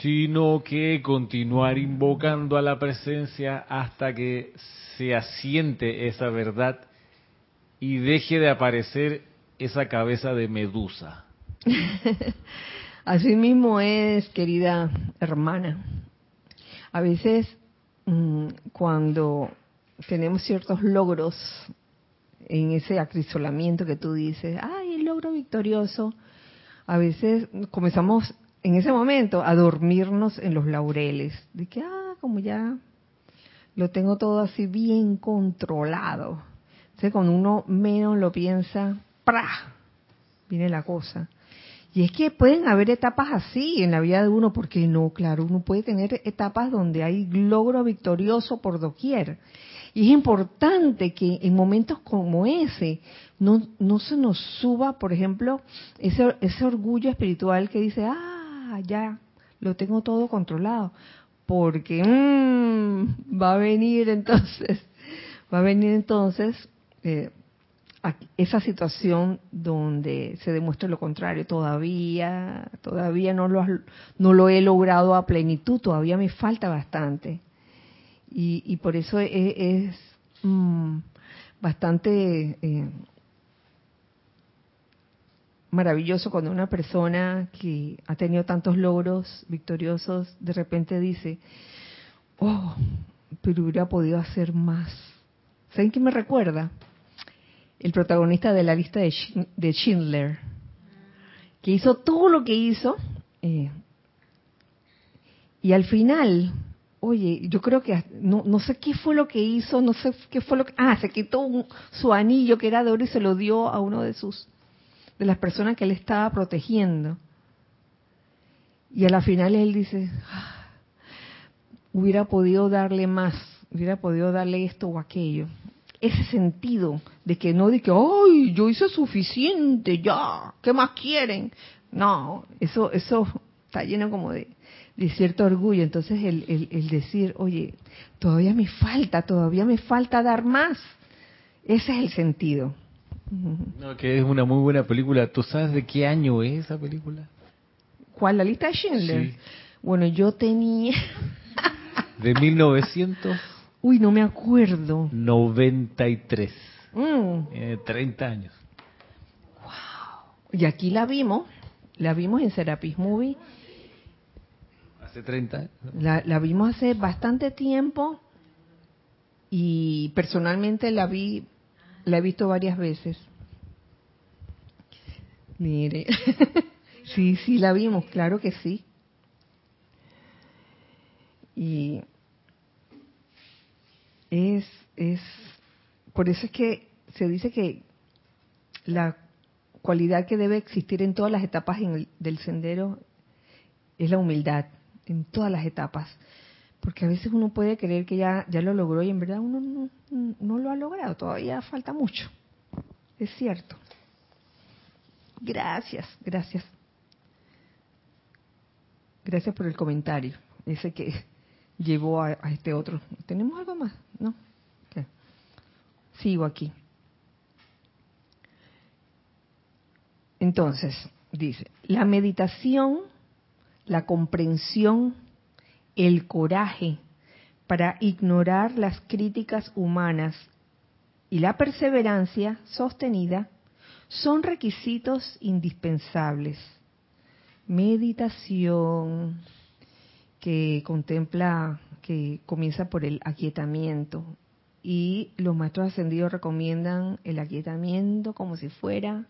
sino que continuar invocando a la presencia hasta que se asiente esa verdad y deje de aparecer esa cabeza de medusa. Así mismo es, querida hermana. A veces cuando tenemos ciertos logros en ese acrisolamiento que tú dices, ay, el logro victorioso, a veces comenzamos en ese momento a dormirnos en los laureles, de que, ah, como ya lo tengo todo así bien controlado. Entonces, cuando uno menos lo piensa, ¡pra! viene la cosa. Y es que pueden haber etapas así en la vida de uno, porque no, claro, uno puede tener etapas donde hay logro victorioso por doquier. Y es importante que en momentos como ese no, se nos suba, por ejemplo, ese, ese orgullo espiritual que dice, ah, ya, lo tengo todo controlado. Porque mmm, va a venir entonces, va a venir entonces eh, esa situación donde se demuestra lo contrario. Todavía, todavía no lo, no lo he logrado a plenitud, todavía me falta bastante. Y, por eso es, es mm, bastante eh, maravilloso cuando una persona que ha tenido tantos logros victoriosos de repente dice, oh, pero hubiera podido hacer más. ¿Saben qué me recuerda? El protagonista de la lista de, Schindler, que hizo todo lo que hizo eh, y al final, oye, yo creo que no, no, sé qué fue lo que hizo, no sé qué fue lo que, ah, se quitó su anillo que era de oro y se lo dio a uno de sus de las personas que él estaba protegiendo. Y a la final él dice, ah, hubiera podido darle más, hubiera podido darle esto o aquello ese sentido de que no de que, ay, yo hice suficiente, ya, ¿qué más quieren? No, eso, eso está lleno como de, cierto orgullo. Entonces el, el, decir, oye, todavía me falta, todavía me falta dar más. Ese es el sentido. No, que es una muy buena película. ¿Tú sabes de qué año es esa película? ¿Cuál? ¿La lista de Schindler? Bueno, yo tenía... de 1900... Uy, no me acuerdo. 93. Mm. 30 años. Wow. Y aquí la vimos, la vimos en Serapis Movie. Hace 30 La, la vimos hace bastante tiempo y personalmente la vi, la he visto varias veces. Mire, sí, sí, la vimos, claro que sí. Y es, es, por eso es que se dice que la cualidad que debe existir en todas las etapas del sendero es la humildad, en todas las etapas. Porque a veces uno puede creer que ya, ya lo logró y en verdad uno no, no lo ha logrado, todavía falta mucho. Es cierto. Gracias, gracias. Gracias por el comentario. Ese que llevó a, este otro. ¿Tenemos algo más? No. Sigo aquí. Entonces, dice, la meditación, la comprensión, el coraje para ignorar las críticas humanas y la perseverancia sostenida son requisitos indispensables. Meditación, que contempla, que comienza por el aquietamiento. Y los maestros ascendidos recomiendan el aquietamiento como si fuera...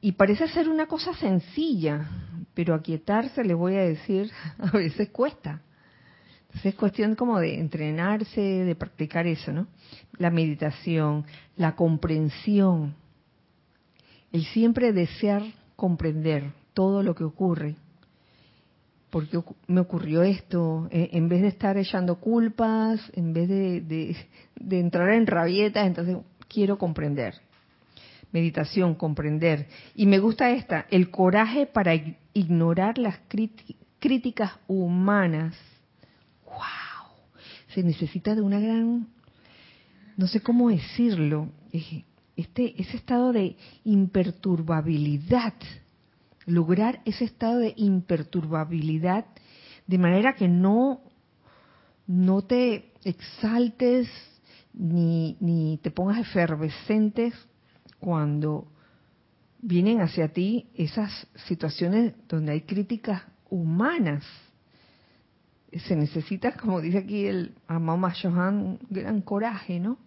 Y parece ser una cosa sencilla, pero aquietarse, les voy a decir, a veces cuesta. Entonces es cuestión como de entrenarse, de practicar eso, ¿no? La meditación, la comprensión, el siempre desear comprender todo lo que ocurre porque me ocurrió esto? Eh, en vez de estar echando culpas, en vez de, entrar en rabietas, entonces quiero comprender. Meditación, comprender. Y me gusta esta, el coraje para ignorar las críticas humanas. ¡Wow! Se necesita de una gran, no sé cómo decirlo, este, ese estado de imperturbabilidad lograr ese estado de imperturbabilidad de manera que no, no te exaltes ni, ni te pongas efervescentes cuando vienen hacia ti esas situaciones donde hay críticas humanas. Se necesita, como dice aquí el Amama Johan, un gran coraje, ¿no?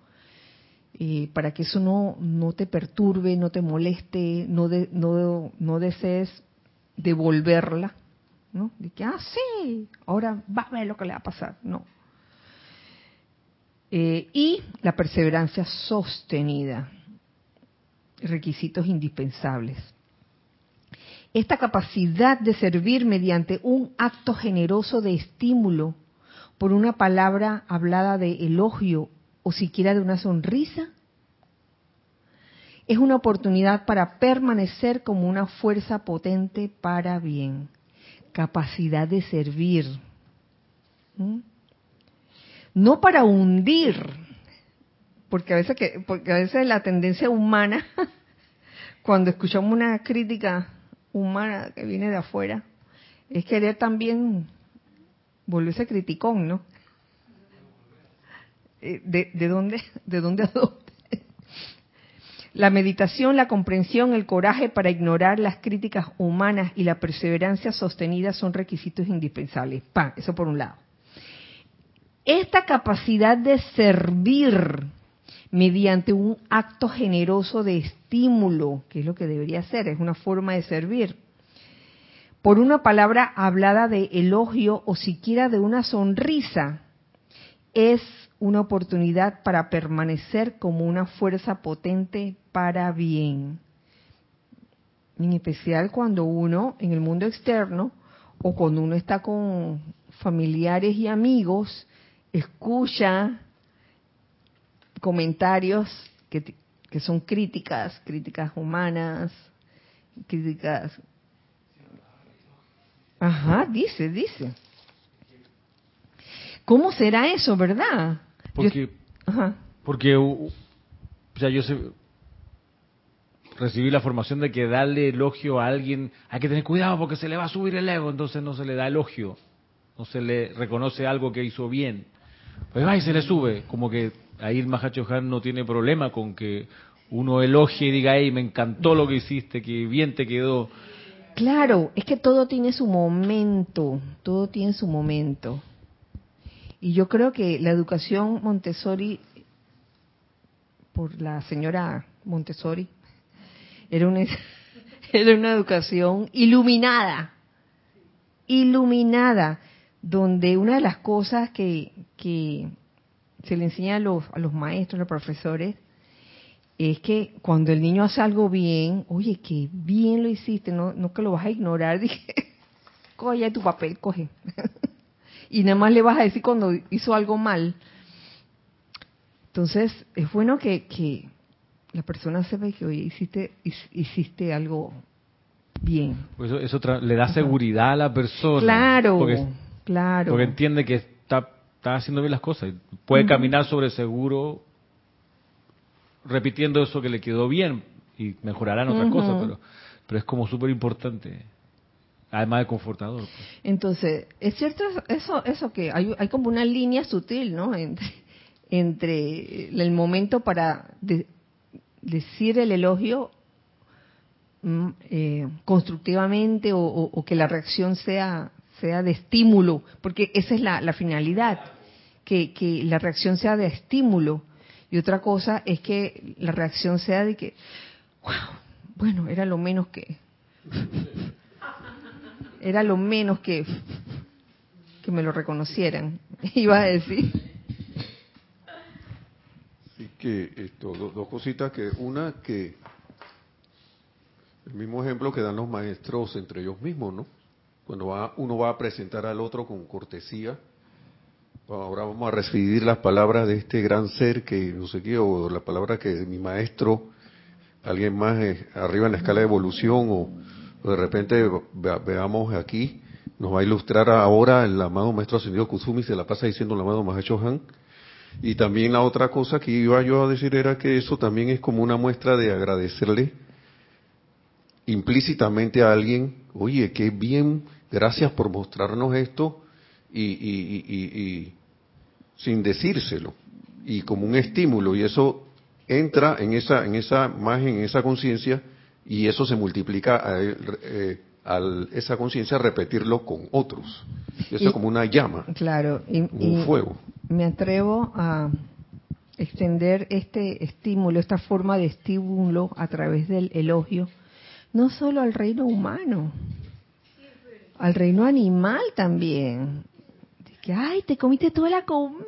Para que eso no, no te perturbe, no te moleste, no, no, no desees devolverla, ¿no? De que, ah, sí, ahora va a ver lo que le va a pasar, no. Eh, y la perseverancia sostenida, requisitos indispensables. esta capacidad de servir mediante un acto generoso de estímulo por una palabra hablada de elogio o siquiera de una sonrisa, es una oportunidad para permanecer como una fuerza potente para bien, capacidad de servir, no para hundir, porque a veces que, porque a veces la tendencia humana cuando escuchamos una crítica humana que viene de afuera, es querer también volverse criticón, ¿no? Eh, ¿De, de dónde? ¿De dónde a dónde? La meditación, la comprensión, el coraje para ignorar las críticas humanas y la perseverancia sostenida son requisitos indispensables. Eso por un lado. Esta capacidad de servir mediante un acto generoso de estímulo, que es lo que debería ser, es una forma de servir. Por una palabra hablada de elogio o siquiera de una sonrisa, es una oportunidad para permanecer como una fuerza potente para bien. En especial cuando uno en el mundo externo o cuando uno está con familiares y amigos, escucha comentarios que, que son críticas, críticas humanas, críticas... Ajá, dice, dice. ¿Cómo será eso, verdad? Porque, ajá. porque o sea, yo sé, recibí la formación de que darle elogio a alguien, hay que tener cuidado porque se le va a subir el ego, entonces no se le da elogio, no se le reconoce algo que hizo bien. Pues va y se le sube, como que ahí el Mahacho Han no tiene problema con que uno elogie y diga, hey, me encantó lo que hiciste, que bien te quedó. Claro, es que todo tiene su momento, todo tiene su momento. Y yo creo que la educación Montessori, por la señora Montessori, era una, era una educación iluminada, iluminada, donde una de las cosas que, se le enseña a los, a los maestros, a los profesores, es que cuando el niño hace algo bien, oye, que bien lo hiciste, no, no que lo vas a ignorar, dije, coge tu papel, coge. y nada más le vas a decir cuando hizo algo mal. Entonces, es bueno que, que la persona sepa que, oye, hiciste, hiciste algo bien. Pues eso, le da seguridad a la persona. Claro, claro. Porque entiende que está está haciendo bien las cosas. Puede caminar sobre seguro repitiendo eso que le quedó bien y mejorarán otras cosas, pero, pero es como súper importante. Además de confortador. Pues. Entonces, es cierto eso, eso que hay, como una línea sutil, ¿no? Entre, el momento para decir el elogio mm, eh, constructivamente o, que la reacción sea sea de estímulo, porque esa es la, finalidad, que, que, la reacción sea de estímulo. Y otra cosa es que la reacción sea de que, wow, bueno, era lo menos que, era lo menos que, que me lo reconocieran, iba a decir. Sí, que esto, dos cositas, que una que el mismo ejemplo que dan los maestros entre ellos mismos, ¿no? cuando va, uno va a presentar al otro con cortesía, ahora vamos a recibir las palabras de este gran ser que no sé qué, o la palabra que mi maestro, alguien más eh, arriba en la escala de evolución, o, de repente veamos aquí, nos va a ilustrar ahora el amado maestro ascendido Kusumi, se la pasa diciendo el amado Mahacho Han. Y también la otra cosa que iba yo a decir era que eso también es como una muestra de agradecerle implícitamente a alguien, oye, qué bien gracias por mostrarnos esto y, sin decírselo y como un estímulo y eso entra en esa en esa imagen en esa conciencia y eso se multiplica a, eh, esa conciencia repetirlo con otros eso es como una llama claro un fuego me atrevo a extender este estímulo esta forma de estímulo a través del elogio no solo al reino humano al reino animal también. Que, ay, te comiste toda la comida,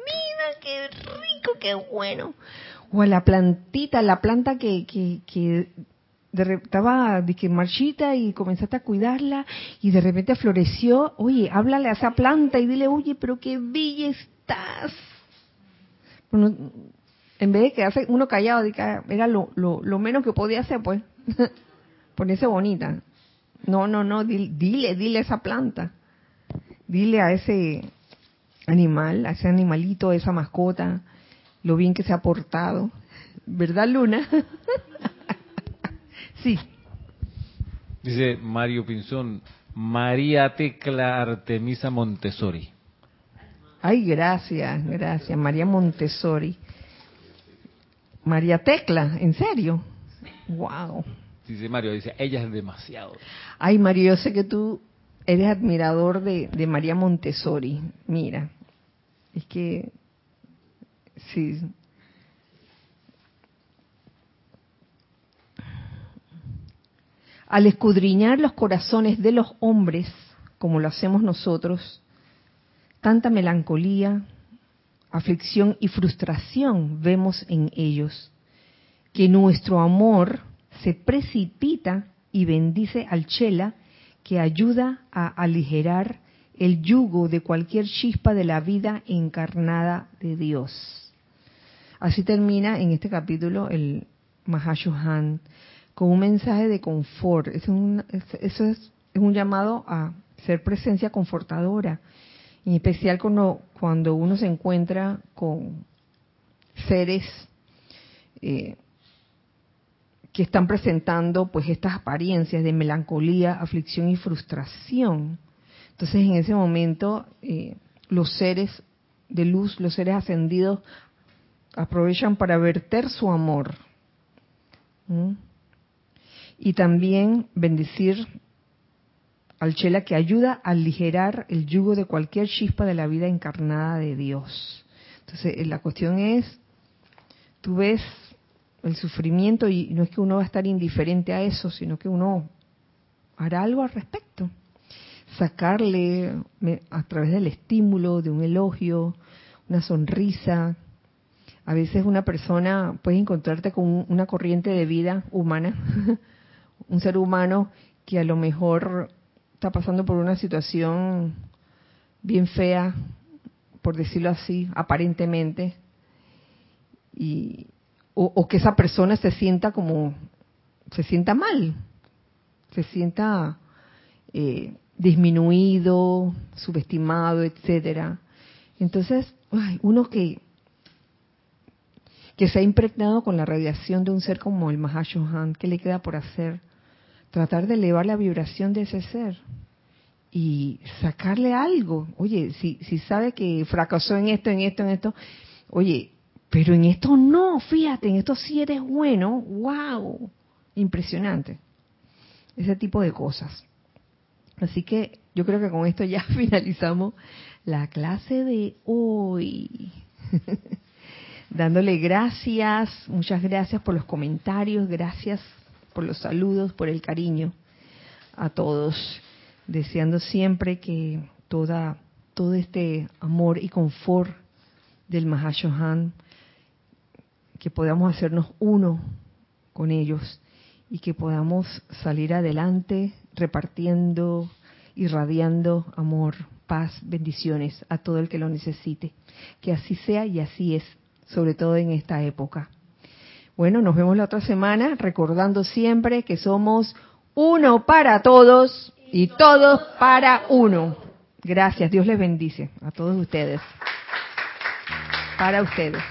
qué rico, qué bueno. O a la plantita, la planta que, que, de, estaba de que marchita y comenzaste a cuidarla y de repente floreció, oye, háblale a esa planta y dile, oye, pero qué bella estás. en vez de quedarse uno callado, era lo, lo, lo menos que podía hacer, pues, ponerse bonita. No, no, no, dile, dile a esa planta, dile a ese animal, a ese animalito, a esa mascota, lo bien que se ha portado. ¿Verdad, Luna? sí. Dice Mario Pinzón, María Tecla Artemisa Montessori. Ay, gracias, gracias, María Montessori. María Tecla, ¿en serio? Wow. Dice Mario, dice, ella es demasiado. Ay, Mario, yo sé que tú eres admirador de, de María Montessori. Mira, es que sí. Al escudriñar los corazones de los hombres, como lo hacemos nosotros, tanta melancolía, aflicción y frustración vemos en ellos, que nuestro amor se precipita y bendice al chela que ayuda a aligerar el yugo de cualquier chispa de la vida encarnada de Dios. Así termina en este capítulo el Mahashohan con un mensaje de confort. Es un, eso es, un llamado a ser presencia confortadora, en especial cuando, cuando uno se encuentra con seres eh, que están presentando pues estas apariencias de melancolía, aflicción y frustración. Entonces en ese momento eh, los seres de luz, los seres ascendidos, aprovechan para verter su amor. Y también bendecir al Chela que ayuda a aligerar el yugo de cualquier chispa de la vida encarnada de Dios. Entonces eh, la cuestión es, tú ves el sufrimiento y no es que uno va a estar indiferente a eso, sino que uno hará algo al respecto sacarle a través del estímulo, de un elogio, una sonrisa. A veces una persona puede encontrarte con una corriente de vida humana, un ser humano que a lo mejor está pasando por una situación bien fea, por decirlo así, aparentemente, y, o, que esa persona se sienta como, se sienta mal, se sienta eh, disminuido, subestimado, etcétera. Entonces, uno que que se ha impregnado con la radiación de un ser como el Mahashohan, ¿qué le queda por hacer? Tratar de elevar la vibración de ese ser y sacarle algo. Oye, si, si sabe que fracasó en esto, en esto, en esto, oye, pero en esto no, fíjate, en esto sí eres bueno, wow, impresionante. Ese tipo de cosas. Así que yo creo que con esto ya finalizamos la clase de hoy. Dándole gracias, muchas gracias por los comentarios, gracias por los saludos, por el cariño a todos. Deseando siempre que toda, todo este amor y confort del Mahashohan, que podamos hacernos uno con ellos y que podamos salir adelante repartiendo, irradiando amor, paz, bendiciones a todo el que lo necesite. Que así sea y así es, sobre todo en esta época. Bueno, nos vemos la otra semana recordando siempre que somos uno para todos y todos para uno. Gracias, Dios les bendice a todos ustedes. Para ustedes.